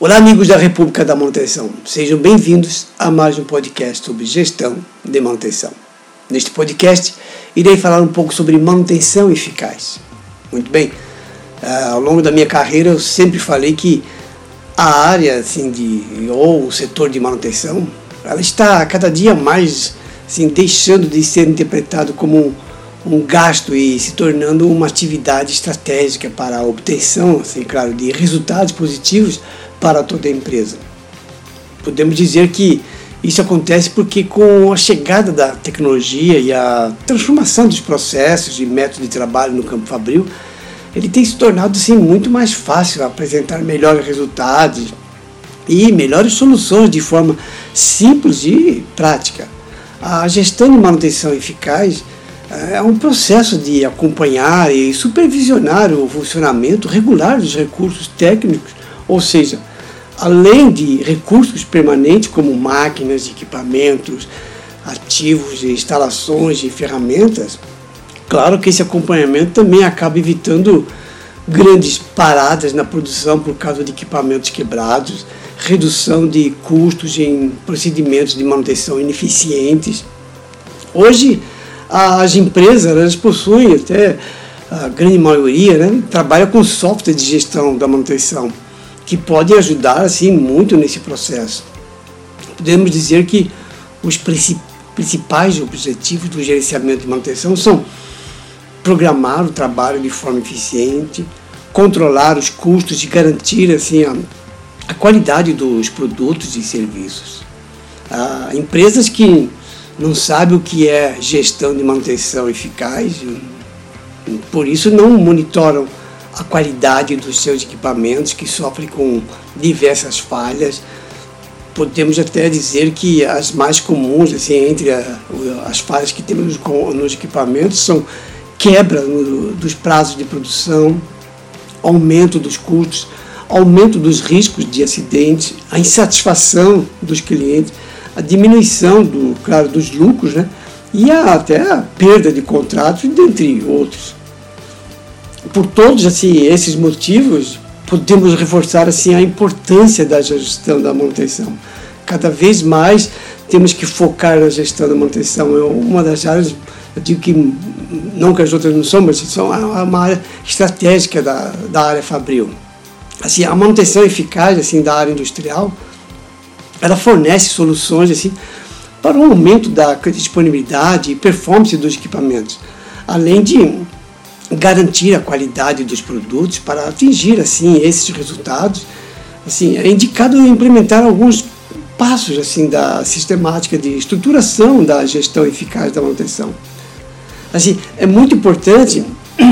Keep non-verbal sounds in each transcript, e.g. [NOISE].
Olá, amigos da República da Manutenção. Sejam bem-vindos a mais um podcast sobre gestão de manutenção. Neste podcast, irei falar um pouco sobre manutenção eficaz. Muito bem, uh, ao longo da minha carreira, eu sempre falei que a área assim, de, ou o setor de manutenção ela está cada dia mais assim, deixando de ser interpretado como um, um gasto e se tornando uma atividade estratégica para a obtenção, assim, claro, de resultados positivos para toda a empresa. Podemos dizer que isso acontece porque com a chegada da tecnologia e a transformação dos processos e métodos de trabalho no campo fabril, ele tem se tornado assim, muito mais fácil apresentar melhores resultados e melhores soluções de forma simples e prática. A gestão de manutenção eficaz é um processo de acompanhar e supervisionar o funcionamento regular dos recursos técnicos, ou seja, além de recursos permanentes como máquinas, equipamentos, ativos, instalações e ferramentas, claro que esse acompanhamento também acaba evitando grandes paradas na produção por causa de equipamentos quebrados, redução de custos em procedimentos de manutenção ineficientes. Hoje, as empresas elas possuem até a grande maioria né, trabalha com software de gestão da manutenção que podem ajudar assim muito nesse processo. Podemos dizer que os principais objetivos do gerenciamento de manutenção são programar o trabalho de forma eficiente, controlar os custos e garantir assim a, a qualidade dos produtos e serviços. Ah, empresas que não sabem o que é gestão de manutenção eficaz, por isso não monitoram a qualidade dos seus equipamentos, que sofrem com diversas falhas. Podemos até dizer que as mais comuns, assim, entre a, as falhas que temos nos equipamentos, são quebra no, dos prazos de produção, aumento dos custos, aumento dos riscos de acidentes, a insatisfação dos clientes, a diminuição do, claro, dos lucros, né? e a, até a perda de contratos, dentre outros por todos assim, esses motivos, podemos reforçar assim a importância da gestão da manutenção. Cada vez mais temos que focar na gestão da manutenção. É uma das áreas, eu digo que não que as outras não são, mas são uma área estratégica da, da área fabril. Assim, a manutenção eficaz assim da área industrial, ela fornece soluções assim para o aumento da disponibilidade e performance dos equipamentos, além de garantir a qualidade dos produtos para atingir assim esses resultados. Assim é indicado implementar alguns passos assim da sistemática de estruturação da gestão eficaz da manutenção. Assim é muito importante [CLEARS THROAT]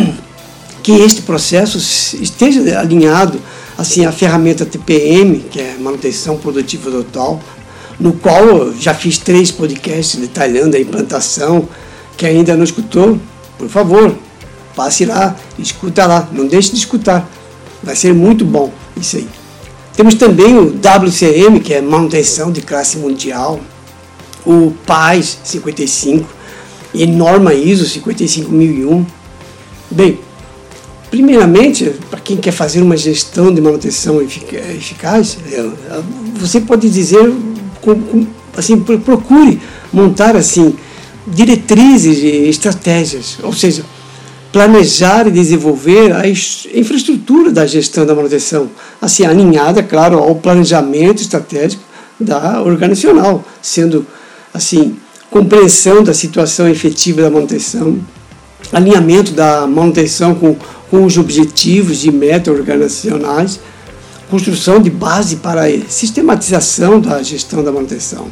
que este processo esteja alinhado assim à ferramenta TPM que é manutenção produtiva total no qual eu já fiz três podcasts detalhando a implantação. Que ainda não escutou por favor Passe lá, escuta lá, não deixe de escutar. Vai ser muito bom isso aí. Temos também o WCM, que é manutenção de classe mundial, o PAS 55 e norma ISO 55001. Bem, primeiramente, para quem quer fazer uma gestão de manutenção eficaz, é, você pode dizer, assim, procure montar assim diretrizes e estratégias, ou seja, planejar e desenvolver a infraestrutura da gestão da manutenção, assim, alinhada, claro, ao planejamento estratégico da organizacional, sendo, assim, compreensão da situação efetiva da manutenção, alinhamento da manutenção com, com os objetivos e metas organizacionais, construção de base para a sistematização da gestão da manutenção.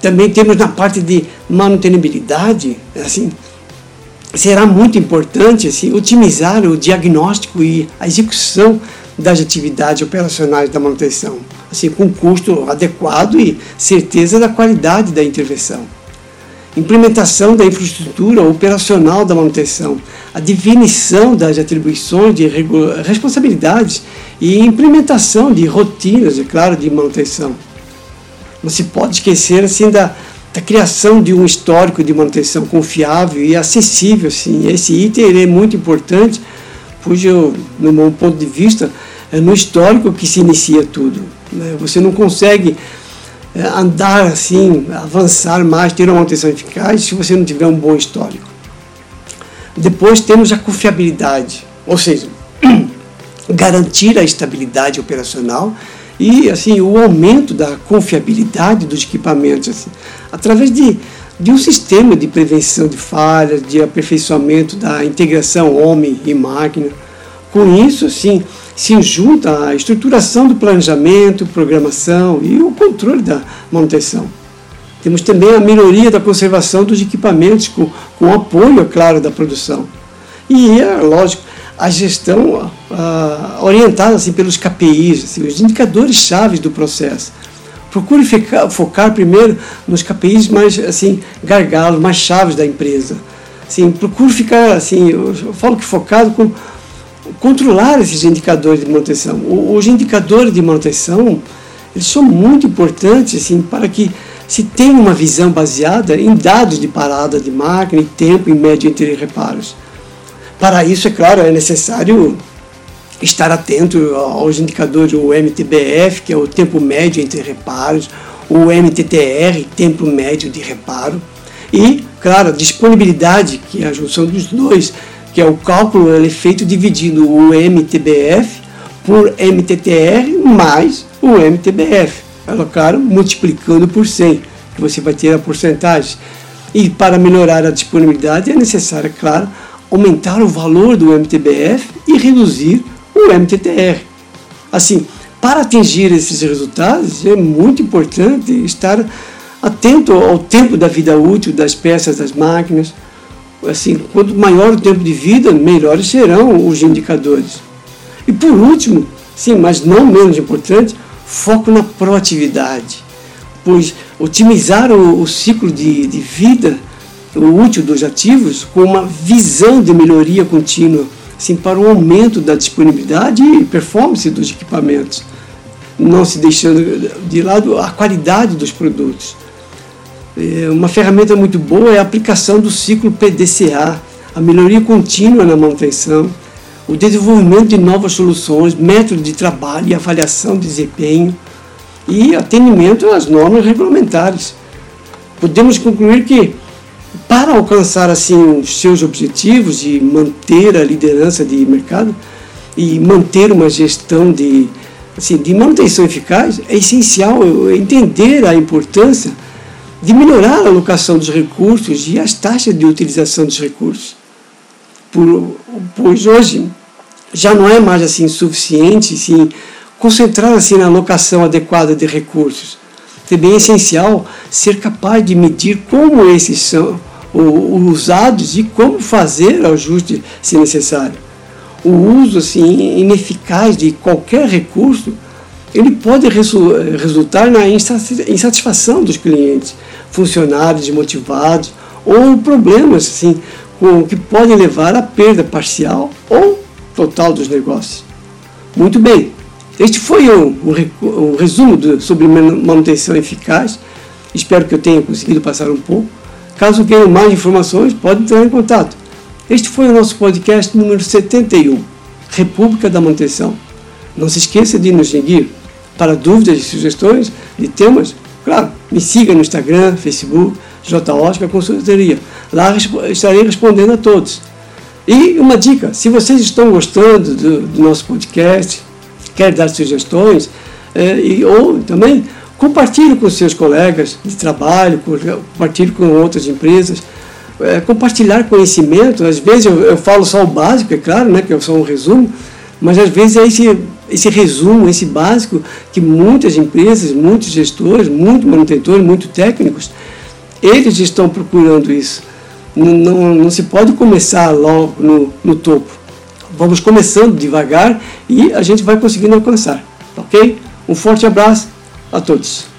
Também temos na parte de manutenibilidade, assim, será muito importante assim, otimizar o diagnóstico e a execução das atividades operacionais da manutenção, assim, com custo adequado e certeza da qualidade da intervenção. Implementação da infraestrutura operacional da manutenção, a definição das atribuições de responsabilidades e implementação de rotinas, é claro, de manutenção. Não se pode esquecer assim da da criação de um histórico de manutenção confiável e acessível. Assim. Esse item é muito importante, eu, no meu ponto de vista, é no histórico que se inicia tudo. Né? Você não consegue é, andar assim, avançar mais, ter uma manutenção eficaz se você não tiver um bom histórico. Depois temos a confiabilidade, ou seja, [CLEARS THROAT] garantir a estabilidade operacional e assim o aumento da confiabilidade dos equipamentos assim, através de, de um sistema de prevenção de falhas, de aperfeiçoamento da integração homem e máquina. Com isso, assim, se junta a estruturação do planejamento, programação e o controle da manutenção. Temos também a melhoria da conservação dos equipamentos, com, com apoio, é claro, da produção. E, é lógico, a gestão ah, orientada assim, pelos KPIs, assim, os indicadores chaves do processo. Procure ficar, focar primeiro nos KPIs mais assim, gargalos, mais chaves da empresa. Assim, procure ficar, assim, eu falo que focado com controlar esses indicadores de manutenção. Os indicadores de manutenção, eles são muito importantes assim, para que se tenha uma visão baseada em dados de parada de máquina e tempo em médio entre reparos. Para isso, é claro, é necessário estar atento aos indicadores, o MTBF, que é o tempo médio entre reparos, o MTTR, tempo médio de reparo, e, claro, a disponibilidade, que é a junção dos dois, que é o cálculo ele é feito dividindo o MTBF por MTTR mais o MTBF. É claro, multiplicando por 100, que você vai ter a porcentagem. E para melhorar a disponibilidade é necessário, claro, aumentar o valor do MTBF e reduzir o MTTR. Assim, para atingir esses resultados, é muito importante estar atento ao tempo da vida útil das peças das máquinas. Assim, quanto maior o tempo de vida, melhores serão os indicadores. E por último, sim, mas não menos importante, foco na proatividade, pois otimizar o, o ciclo de, de vida o útil dos ativos com uma visão de melhoria contínua, assim, para o aumento da disponibilidade e performance dos equipamentos, não se deixando de lado a qualidade dos produtos. É, uma ferramenta muito boa é a aplicação do ciclo PDCA, a melhoria contínua na manutenção, o desenvolvimento de novas soluções, métodos de trabalho e avaliação de desempenho e atendimento às normas regulamentares. Podemos concluir que para alcançar assim os seus objetivos e manter a liderança de mercado e manter uma gestão de assim, de manutenção eficaz, é essencial entender a importância de melhorar a alocação dos recursos e as taxas de utilização dos recursos. Por, pois hoje já não é mais assim suficiente assim, concentrar assim na alocação adequada de recursos. Também é essencial ser capaz de medir como esses são usados e como fazer ajuste se necessário. O uso assim, ineficaz de qualquer recurso ele pode resultar na insatisfação dos clientes, funcionários desmotivados ou problemas assim, com, que podem levar à perda parcial ou total dos negócios. Muito bem, este foi um, um, um resumo do, sobre manutenção eficaz. Espero que eu tenha conseguido passar um pouco. Caso queiram mais informações, pode entrar em contato. Este foi o nosso podcast número 71, República da Manutenção. Não se esqueça de nos seguir. Para dúvidas e sugestões de temas, claro, me siga no Instagram, Facebook, J. Oscar Consultoria. Lá estarei respondendo a todos. E uma dica, se vocês estão gostando do, do nosso podcast, quer dar sugestões, é, e, ou também Compartilhe com seus colegas de trabalho, compartilhe com outras empresas. É, compartilhar conhecimento, às vezes eu, eu, falo só o básico, é claro, né, que é só um resumo, mas às vezes é esse, esse resumo, esse básico, que muitas empresas, muitos gestores, muitos manutentores, muitos técnicos, eles estão procurando isso. Não, não, não se pode começar logo no, no topo. Vamos começando devagar e a gente vai conseguindo alcançar. Ok? Um forte abraço a todos.